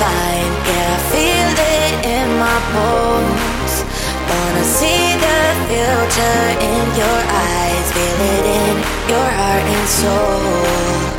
Yeah, I feel it in my bones. Wanna see the future in your eyes, feel it in your heart and soul.